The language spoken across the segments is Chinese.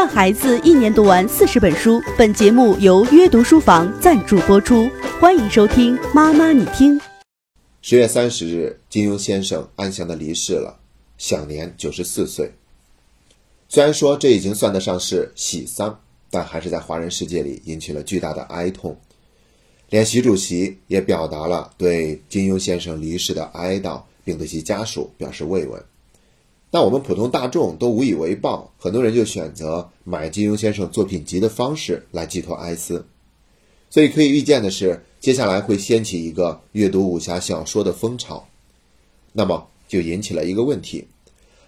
让孩子一年读完四十本书。本节目由约读书房赞助播出，欢迎收听。妈妈，你听。十月三十日，金庸先生安详的离世了，享年九十四岁。虽然说这已经算得上是喜丧，但还是在华人世界里引起了巨大的哀痛。连习主席也表达了对金庸先生离世的哀悼，并对其家属表示慰问。但我们普通大众都无以为报，很多人就选择买金庸先生作品集的方式来寄托哀思。所以可以预见的是，接下来会掀起一个阅读武侠小说的风潮。那么就引起了一个问题：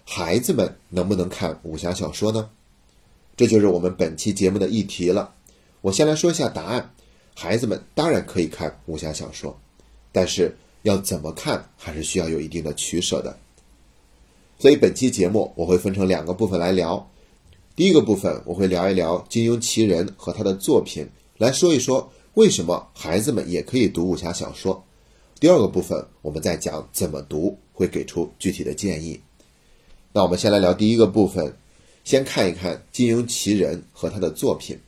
孩子们能不能看武侠小说呢？这就是我们本期节目的议题了。我先来说一下答案：孩子们当然可以看武侠小说，但是要怎么看，还是需要有一定的取舍的。所以本期节目我会分成两个部分来聊。第一个部分我会聊一聊金庸奇人和他的作品，来说一说为什么孩子们也可以读武侠小说。第二个部分我们再讲怎么读，会给出具体的建议。那我们先来聊第一个部分，先看一看金庸奇人和他的作品。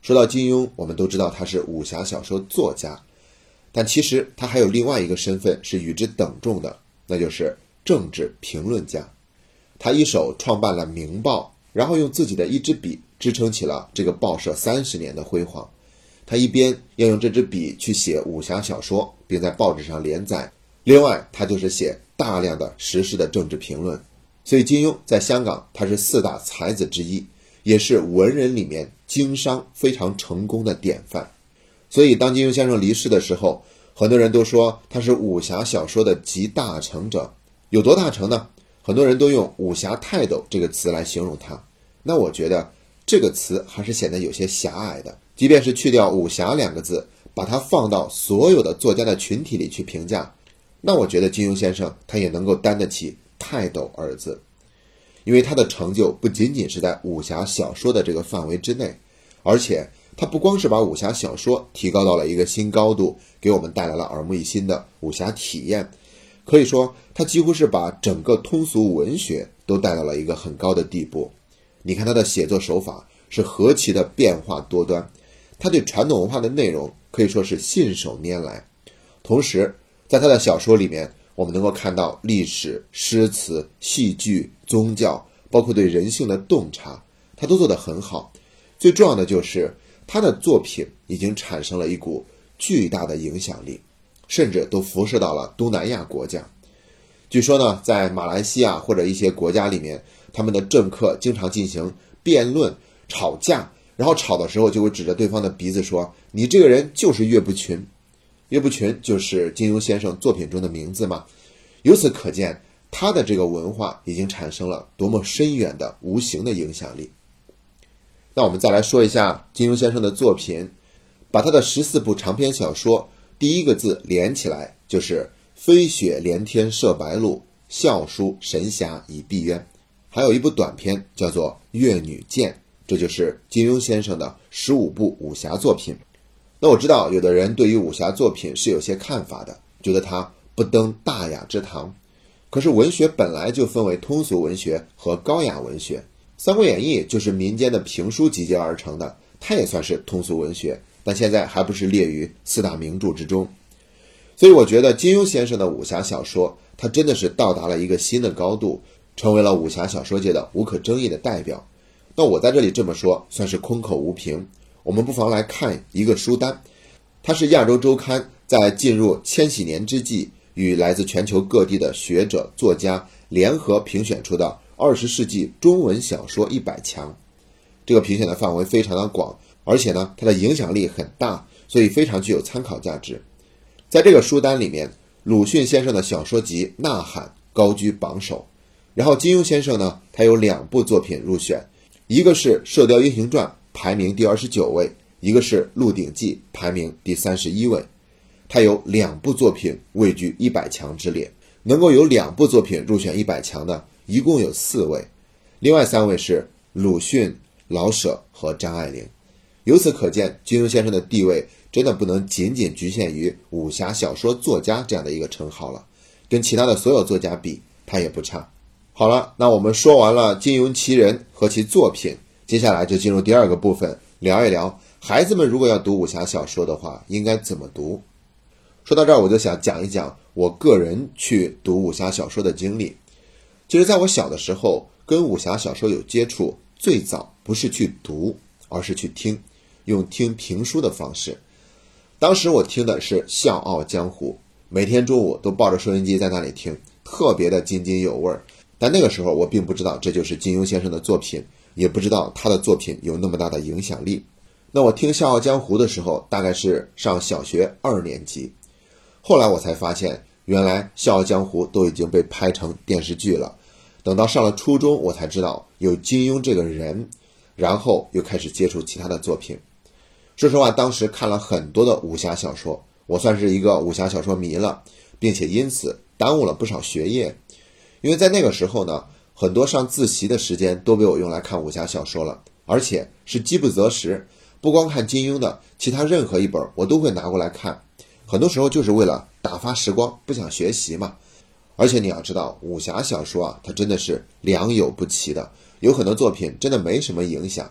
说到金庸，我们都知道他是武侠小说作家，但其实他还有另外一个身份是与之等重的，那就是。政治评论家，他一手创办了《明报》，然后用自己的一支笔支撑起了这个报社三十年的辉煌。他一边要用这支笔去写武侠小说，并在报纸上连载；另外，他就是写大量的时事的政治评论。所以，金庸在香港他是四大才子之一，也是文人里面经商非常成功的典范。所以，当金庸先生离世的时候，很多人都说他是武侠小说的集大成者。有多大成呢？很多人都用“武侠泰斗”这个词来形容他。那我觉得这个词还是显得有些狭隘的。即便是去掉“武侠”两个字，把它放到所有的作家的群体里去评价，那我觉得金庸先生他也能够担得起“泰斗”二字，因为他的成就不仅仅是在武侠小说的这个范围之内，而且他不光是把武侠小说提高到了一个新高度，给我们带来了耳目一新的武侠体验。可以说，他几乎是把整个通俗文学都带到了一个很高的地步。你看他的写作手法是何其的变化多端，他对传统文化的内容可以说是信手拈来。同时，在他的小说里面，我们能够看到历史、诗词、戏剧、宗教，包括对人性的洞察，他都做得很好。最重要的就是他的作品已经产生了一股巨大的影响力。甚至都辐射到了东南亚国家。据说呢，在马来西亚或者一些国家里面，他们的政客经常进行辩论、吵架，然后吵的时候就会指着对方的鼻子说：“你这个人就是岳不群。”岳不群就是金庸先生作品中的名字嘛。由此可见，他的这个文化已经产生了多么深远的无形的影响力。那我们再来说一下金庸先生的作品，把他的十四部长篇小说。第一个字连起来就是“飞雪连天射白鹿，笑书神侠倚碧鸳”。还有一部短篇叫做《越女剑》，这就是金庸先生的十五部武侠作品。那我知道有的人对于武侠作品是有些看法的，觉得它不登大雅之堂。可是文学本来就分为通俗文学和高雅文学，《三国演义》就是民间的评书集结而成的，它也算是通俗文学。但现在还不是列于四大名著之中，所以我觉得金庸先生的武侠小说，他真的是到达了一个新的高度，成为了武侠小说界的无可争议的代表。那我在这里这么说，算是空口无凭。我们不妨来看一个书单，它是亚洲周刊在进入千禧年之际，与来自全球各地的学者作家联合评选出的二十世纪中文小说一百强。这个评选的范围非常的广。而且呢，它的影响力很大，所以非常具有参考价值。在这个书单里面，鲁迅先生的小说集《呐喊》高居榜首。然后金庸先生呢，他有两部作品入选，一个是《射雕英雄传》，排名第二十九位；一个是《鹿鼎记》，排名第三十一位。他有两部作品位居一百强之列，能够有两部作品入选一百强的，一共有四位，另外三位是鲁迅、老舍和张爱玲。由此可见，金庸先生的地位真的不能仅仅局限于武侠小说作家这样的一个称号了，跟其他的所有作家比，他也不差。好了，那我们说完了金庸奇人和其作品，接接下来就进入第二个部分，聊一聊孩子们如果要读武侠小说的话，应该怎么读。说到这儿，我就想讲一讲我个人去读武侠小说的经历。其实，在我小的时候，跟武侠小说有接触，最早不是去读，而是去听，用听评书的方式。当时我听的是《笑傲江湖》，每天中午都抱着收音机在那里听，特别的津津有味儿。但那个时候我并不知道这就是金庸先生的作品，也不知道他的作品有那么大的影响力。那我听《笑傲江湖》的时候，大概是上小学二年级。后来我才发现，原来《笑傲江湖》都已经被拍成电视剧了。等到上了初中，我才知道有金庸这个人，然后又开始接触其他的作品。说实话，当时看了很多的武侠小说，我算是一个武侠小说迷了，并且因此耽误了不少学业。因为在那个时候呢，很多上自习的时间都被我用来看武侠小说了，而且是饥不择食，不光看金庸的，其他任何一本我都会拿过来看。很多时候就是为了打发时光，不想学习嘛。而且你要知道，武侠小说啊，它真的是良莠不齐的，有很多作品真的没什么影响。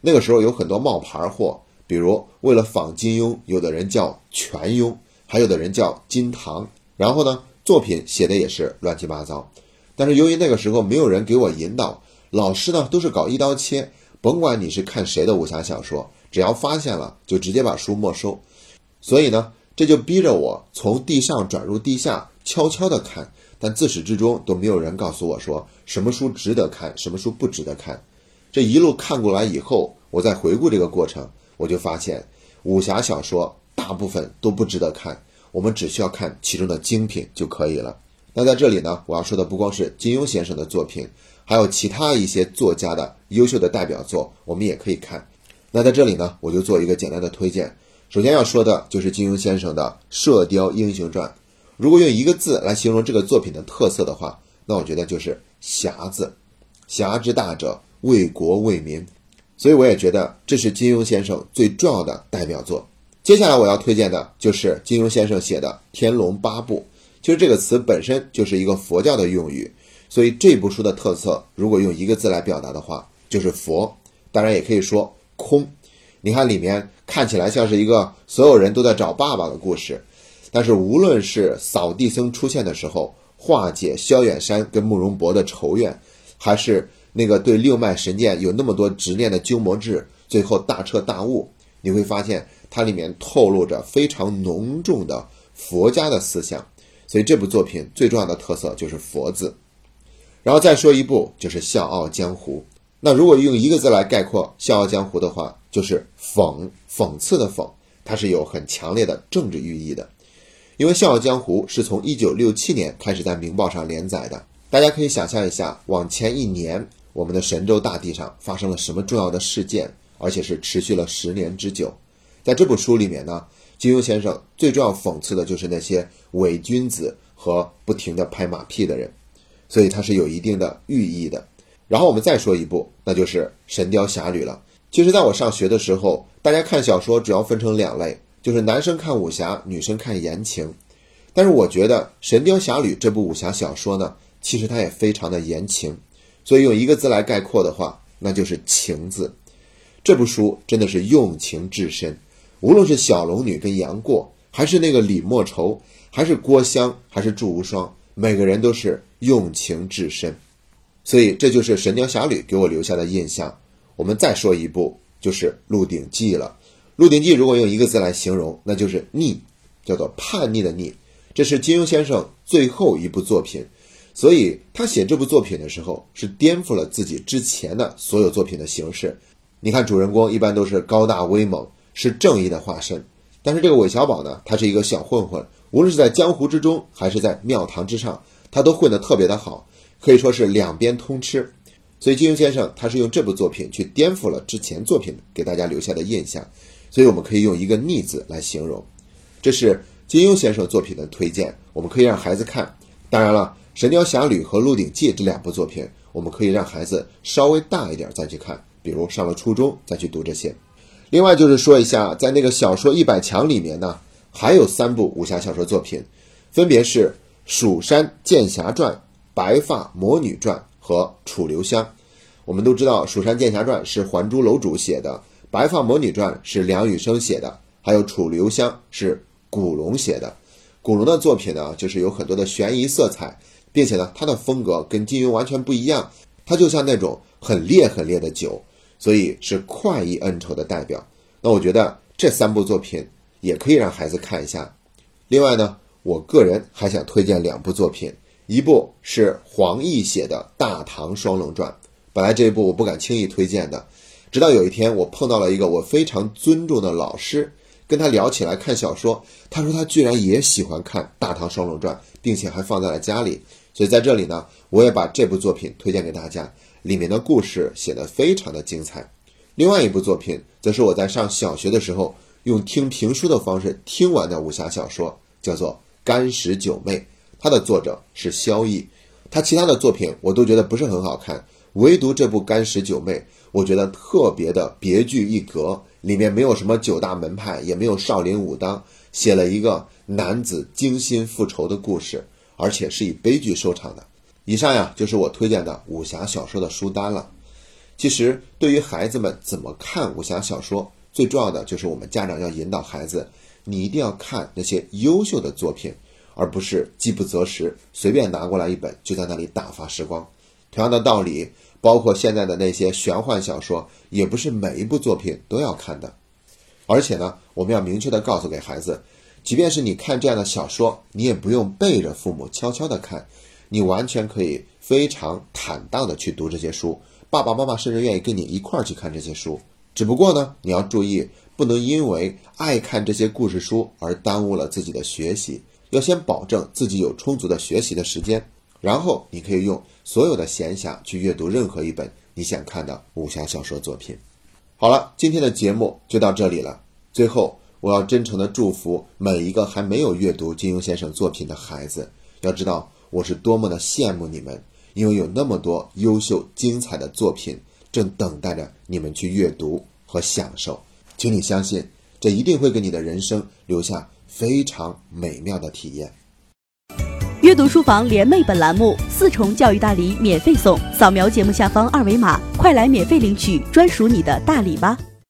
那个时候有很多冒牌货，比如为了仿金庸，有的人叫全庸，还有的人叫金堂。然后呢，作品写的也是乱七八糟。但是由于那个时候没有人给我引导，老师呢都是搞一刀切，甭管你是看谁的武侠小说，只要发现了就直接把书没收。所以呢。这就逼着我从地上转入地下，悄悄地看，但自始至终都没有人告诉我说什么书值得看，什么书不值得看。这一路看过来以后，我再回顾这个过程，我就发现武侠小说大部分都不值得看，我们只需要看其中的精品就可以了。那在这里呢，我要说的不光是金庸先生的作品，还有其他一些作家的优秀的代表作，我们也可以看。那在这里呢，我就做一个简单的推荐。首先要说的就是金庸先生的《射雕英雄传》，如果用一个字来形容这个作品的特色的话，那我觉得就是“侠”字。侠之大者，为国为民，所以我也觉得这是金庸先生最重要的代表作。接下来我要推荐的就是金庸先生写的《天龙八部》，其实这个词本身就是一个佛教的用语，所以这部书的特色，如果用一个字来表达的话，就是佛，当然也可以说空。你看里面看起来像是一个所有人都在找爸爸的故事，但是无论是扫地僧出现的时候化解萧远山跟慕容博的仇怨，还是那个对六脉神剑有那么多执念的鸠摩智最后大彻大悟，你会发现它里面透露着非常浓重的佛家的思想。所以这部作品最重要的特色就是佛字。然后再说一部就是《笑傲江湖》。那如果用一个字来概括《笑傲江湖》的话，就是讽，讽刺的讽，它是有很强烈的政治寓意的。因为《笑傲江湖》是从1967年开始在《明报》上连载的，大家可以想象一下，往前一年我们的神州大地上发生了什么重要的事件，而且是持续了十年之久。在这部书里面呢，金庸先生最重要讽刺的就是那些伪君子和不停的拍马屁的人，所以它是有一定的寓意的。然后我们再说一部，那就是《神雕侠侣》了。其实，在我上学的时候，大家看小说主要分成两类，就是男生看武侠，女生看言情。但是，我觉得《神雕侠侣》这部武侠小说呢，其实它也非常的言情。所以，用一个字来概括的话，那就是“情”字。这部书真的是用情至深，无论是小龙女跟杨过，还是那个李莫愁，还是郭襄，还是祝无双，每个人都是用情至深。所以这就是《神雕侠侣》给我留下的印象。我们再说一部，就是《鹿鼎记》了。《鹿鼎记》如果用一个字来形容，那就是逆，叫做叛逆的逆。这是金庸先生最后一部作品，所以他写这部作品的时候是颠覆了自己之前的所有作品的形式。你看，主人公一般都是高大威猛，是正义的化身，但是这个韦小宝呢，他是一个小混混，无论是在江湖之中，还是在庙堂之上，他都混得特别的好。可以说是两边通吃，所以金庸先生他是用这部作品去颠覆了之前作品给大家留下的印象，所以我们可以用一个“逆”字来形容。这是金庸先生作品的推荐，我们可以让孩子看。当然了，《神雕侠侣》和《鹿鼎记》这两部作品，我们可以让孩子稍微大一点再去看，比如上了初中再去读这些。另外就是说一下，在那个小说一百强里面呢，还有三部武侠小说作品，分别是《蜀山剑侠传》。《白发魔女传》和《楚留香》，我们都知道《蜀山剑侠传》是还珠楼主写的，《白发魔女传》是梁羽生写的，还有《楚留香》是古龙写的。古龙的作品呢，就是有很多的悬疑色彩，并且呢，他的风格跟金庸完全不一样，他就像那种很烈很烈的酒，所以是快意恩仇的代表。那我觉得这三部作品也可以让孩子看一下。另外呢，我个人还想推荐两部作品，一部是黄易写的《大唐双龙传》。本来这一部我不敢轻易推荐的，直到有一天我碰到了一个我非常尊重的老师。跟他聊起来看小说，他说他居然也喜欢看《大唐双龙传》，并且还放在了家里。所以在这里呢，我也把这部作品推荐给大家，里面的故事写得非常的精彩。另外一部作品，则是我在上小学的时候用听评书的方式听完的武侠小说，叫做《干石九妹》，它的作者是萧逸。他其他的作品我都觉得不是很好看，唯独这部《干石九妹》，我觉得特别的别具一格。里面没有什么九大门派，也没有少林武当，写了一个男子精心复仇的故事，而且是以悲剧收场的。以上呀，就是我推荐的武侠小说的书单了。其实，对于孩子们怎么看武侠小说，最重要的就是我们家长要引导孩子，你一定要看那些优秀的作品，而不是饥不择食，随便拿过来一本就在那里打发时光。同样的道理。包括现在的那些玄幻小说，也不是每一部作品都要看的。而且呢，我们要明确的告诉给孩子，即便是你看这样的小说，你也不用背着父母悄悄的看，你完全可以非常坦荡的去读这些书。爸爸妈妈甚至愿意跟你一块儿去看这些书。只不过呢，你要注意，不能因为爱看这些故事书而耽误了自己的学习。要先保证自己有充足的学习的时间。然后你可以用所有的闲暇去阅读任何一本你想看的武侠小说作品。好了，今天的节目就到这里了。最后，我要真诚的祝福每一个还没有阅读金庸先生作品的孩子。要知道，我是多么的羡慕你们，因为有那么多优秀精彩的作品正等待着你们去阅读和享受。请你相信，这一定会给你的人生留下非常美妙的体验。阅读书房联袂本栏目四重教育大礼免费送，扫描节目下方二维码，快来免费领取专属你的大礼吧！